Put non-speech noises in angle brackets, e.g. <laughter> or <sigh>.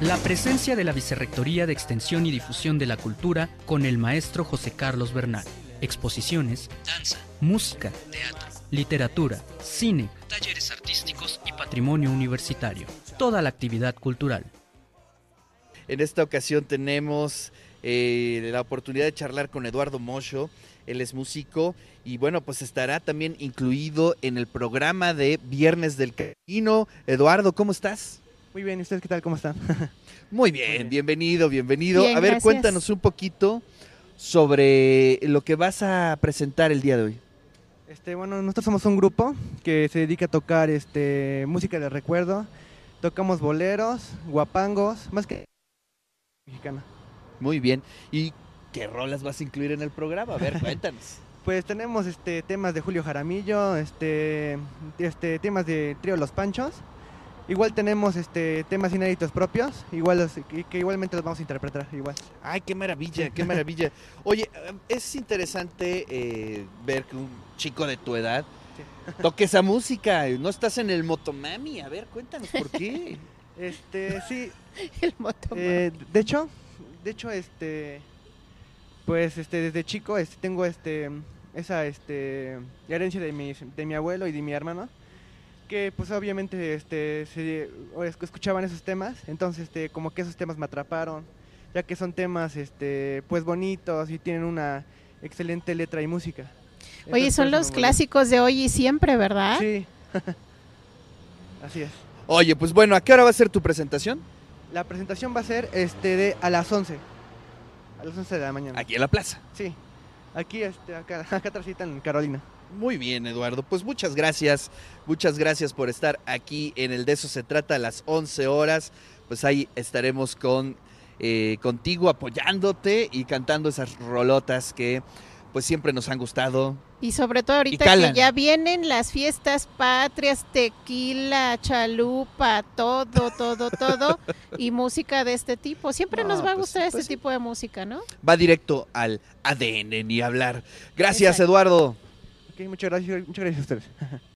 La presencia de la Vicerrectoría de Extensión y Difusión de la Cultura con el maestro José Carlos Bernal. Exposiciones, danza, música, teatro, literatura, cine, talleres artísticos y patrimonio universitario. Toda la actividad cultural. En esta ocasión tenemos eh, la oportunidad de charlar con Eduardo Mocho. Él es músico y bueno, pues estará también incluido en el programa de Viernes del Camino. Eduardo, ¿cómo estás? Muy bien, ¿y ustedes qué tal? ¿Cómo están? <laughs> Muy bien, bien. bienvenido, bienvenido. Bien, a ver, gracias. cuéntanos un poquito sobre lo que vas a presentar el día de hoy. Este, bueno, nosotros somos un grupo que se dedica a tocar este, música de recuerdo. Tocamos boleros, guapangos, más que mexicana. Muy bien. ¿Y qué rolas vas a incluir en el programa? A ver, <laughs> cuéntanos. Pues tenemos este, temas de Julio Jaramillo, este, este, temas de Trío Los Panchos. Igual tenemos este, temas inéditos propios, igual los- que, que igualmente los vamos a interpretar igual. Ay, qué maravilla, qué maravilla. Oye, eh, es interesante eh, ver que un chico de tu edad <laughs> toque esa música. No estás en el Motomami. A ver, cuéntanos por qué. <laughs> Este, sí, <laughs> El motomami. Eh, de hecho, de hecho, este, pues, este, desde chico, este, tengo este, esa, este, herencia de mi, de mi abuelo y de mi hermano, que, pues, obviamente, este, se, escuchaban esos temas, entonces, este, como que esos temas me atraparon, ya que son temas, este, pues, bonitos y tienen una excelente letra y música. Oye, Entonces, son los clásicos de hoy y siempre, ¿verdad? Sí. <laughs> Así es. Oye, pues bueno, ¿a qué hora va a ser tu presentación? La presentación va a ser, este, de a las 11. A las 11 de la mañana. Aquí en la plaza. Sí, aquí, este, acá, <laughs> acá en Carolina. Muy bien, Eduardo. Pues muchas gracias. Muchas gracias por estar aquí en el De eso se trata a las 11 horas. Pues ahí estaremos con eh, contigo apoyándote y cantando esas rolotas que pues siempre nos han gustado. Y sobre todo ahorita que ya vienen las fiestas patrias, tequila, chalupa, todo, todo, todo, <laughs> y música de este tipo. Siempre No, nos va a pues, gustar pues este sí. tipo de música, ¿no? Va directo al ADN ni hablar. Gracias, Exacto. Eduardo. Ok, muchas gracias, muchas gracias a ustedes. <laughs>